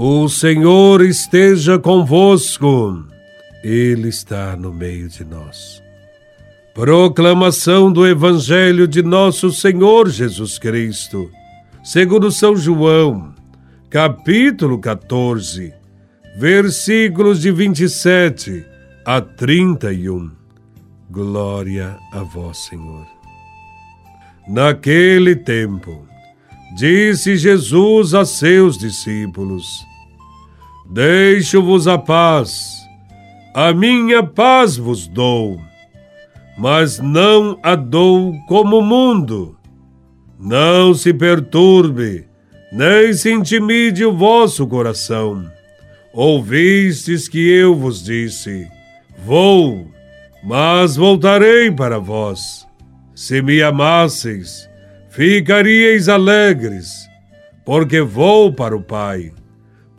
O Senhor esteja convosco, Ele está no meio de nós. Proclamação do Evangelho de Nosso Senhor Jesus Cristo, segundo São João, capítulo 14, versículos de 27 a 31. Glória a Vós, Senhor. Naquele tempo, disse Jesus a seus discípulos: Deixo-vos a paz, a minha paz vos dou, mas não a dou como o mundo. Não se perturbe, nem se intimide o vosso coração. Ouvistes que eu vos disse: Vou, mas voltarei para vós. Se me amasseis, ficaríeis alegres, porque vou para o Pai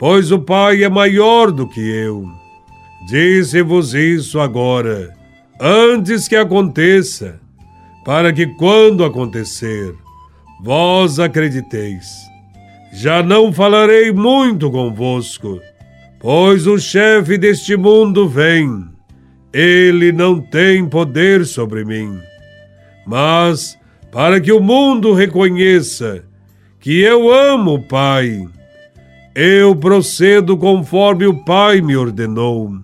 pois o Pai é maior do que eu. Disse-vos isso agora, antes que aconteça, para que quando acontecer, vós acrediteis. Já não falarei muito convosco, pois o chefe deste mundo vem. Ele não tem poder sobre mim. Mas, para que o mundo reconheça que eu amo o Pai, eu procedo conforme o Pai me ordenou.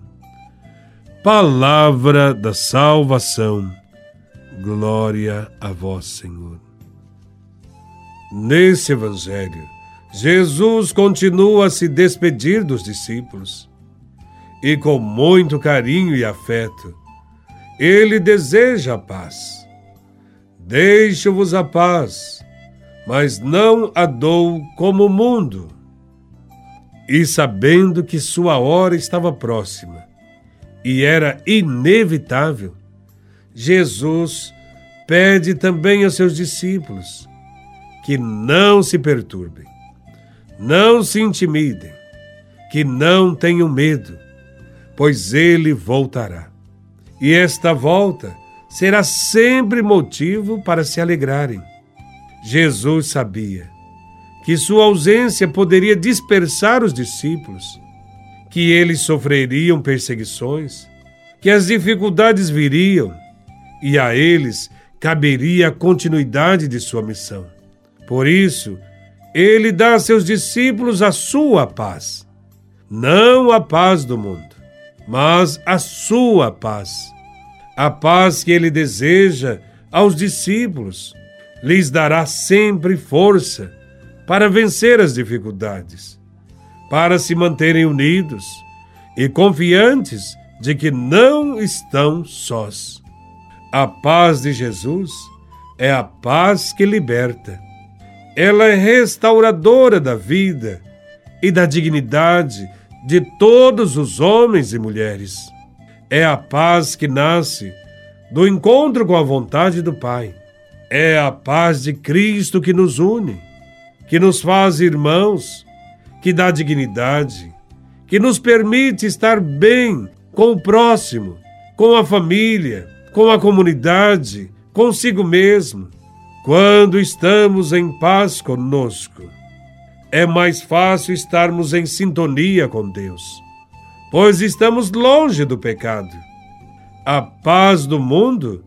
Palavra da salvação. Glória a vós, Senhor. Nesse Evangelho, Jesus continua a se despedir dos discípulos e, com muito carinho e afeto, ele deseja a paz. Deixo-vos a paz, mas não a dou como o mundo e sabendo que sua hora estava próxima e era inevitável, Jesus pede também aos seus discípulos que não se perturbem, não se intimidem, que não tenham medo, pois ele voltará. E esta volta será sempre motivo para se alegrarem. Jesus sabia que sua ausência poderia dispersar os discípulos, que eles sofreriam perseguições, que as dificuldades viriam e a eles caberia a continuidade de sua missão. Por isso, ele dá a seus discípulos a sua paz, não a paz do mundo, mas a sua paz. A paz que ele deseja aos discípulos lhes dará sempre força para vencer as dificuldades, para se manterem unidos e confiantes de que não estão sós. A paz de Jesus é a paz que liberta. Ela é restauradora da vida e da dignidade de todos os homens e mulheres. É a paz que nasce do encontro com a vontade do Pai. É a paz de Cristo que nos une que nos faz irmãos, que dá dignidade, que nos permite estar bem com o próximo, com a família, com a comunidade, consigo mesmo. Quando estamos em paz conosco, é mais fácil estarmos em sintonia com Deus, pois estamos longe do pecado. A paz do mundo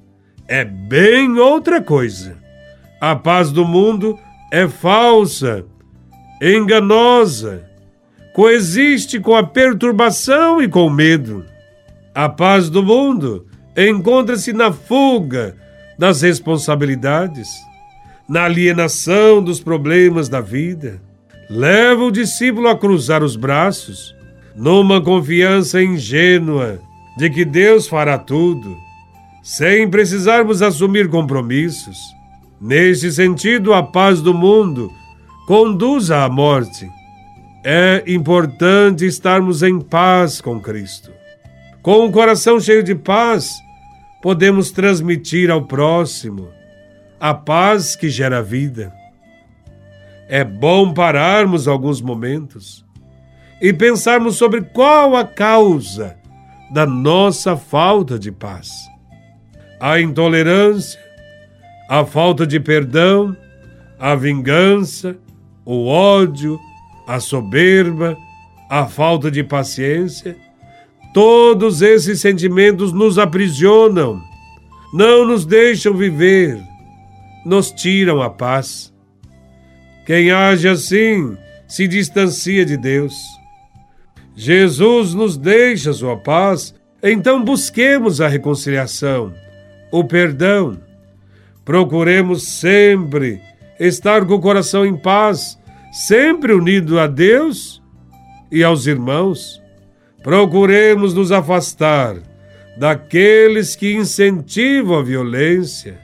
é bem outra coisa. A paz do mundo é falsa, enganosa, coexiste com a perturbação e com o medo. A paz do mundo encontra-se na fuga das responsabilidades, na alienação dos problemas da vida. Leva o discípulo a cruzar os braços, numa confiança ingênua de que Deus fará tudo, sem precisarmos assumir compromissos Neste sentido, a paz do mundo conduz à morte. É importante estarmos em paz com Cristo. Com o coração cheio de paz, podemos transmitir ao próximo a paz que gera vida. É bom pararmos alguns momentos e pensarmos sobre qual a causa da nossa falta de paz. A intolerância, a falta de perdão, a vingança, o ódio, a soberba, a falta de paciência, todos esses sentimentos nos aprisionam, não nos deixam viver, nos tiram a paz. Quem age assim se distancia de Deus. Jesus nos deixa sua paz, então busquemos a reconciliação, o perdão. Procuremos sempre estar com o coração em paz, sempre unido a Deus e aos irmãos. Procuremos nos afastar daqueles que incentivam a violência,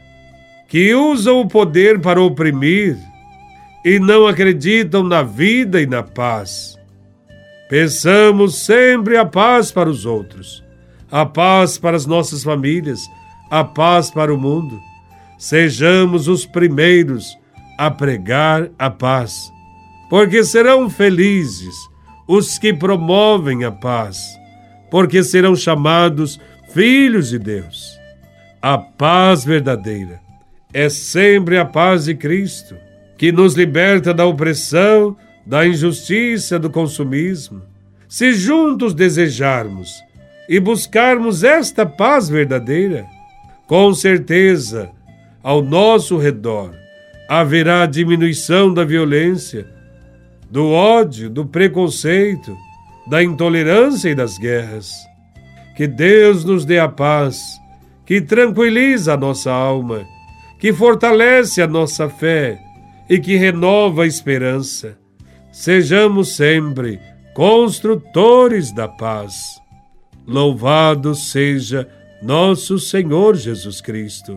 que usam o poder para oprimir e não acreditam na vida e na paz. Pensamos sempre a paz para os outros, a paz para as nossas famílias, a paz para o mundo. Sejamos os primeiros a pregar a paz, porque serão felizes os que promovem a paz, porque serão chamados filhos de Deus. A paz verdadeira é sempre a paz de Cristo que nos liberta da opressão, da injustiça, do consumismo. Se juntos desejarmos e buscarmos esta paz verdadeira, com certeza, ao nosso redor haverá diminuição da violência, do ódio, do preconceito, da intolerância e das guerras. Que Deus nos dê a paz, que tranquiliza a nossa alma, que fortalece a nossa fé e que renova a esperança. Sejamos sempre construtores da paz. Louvado seja nosso Senhor Jesus Cristo,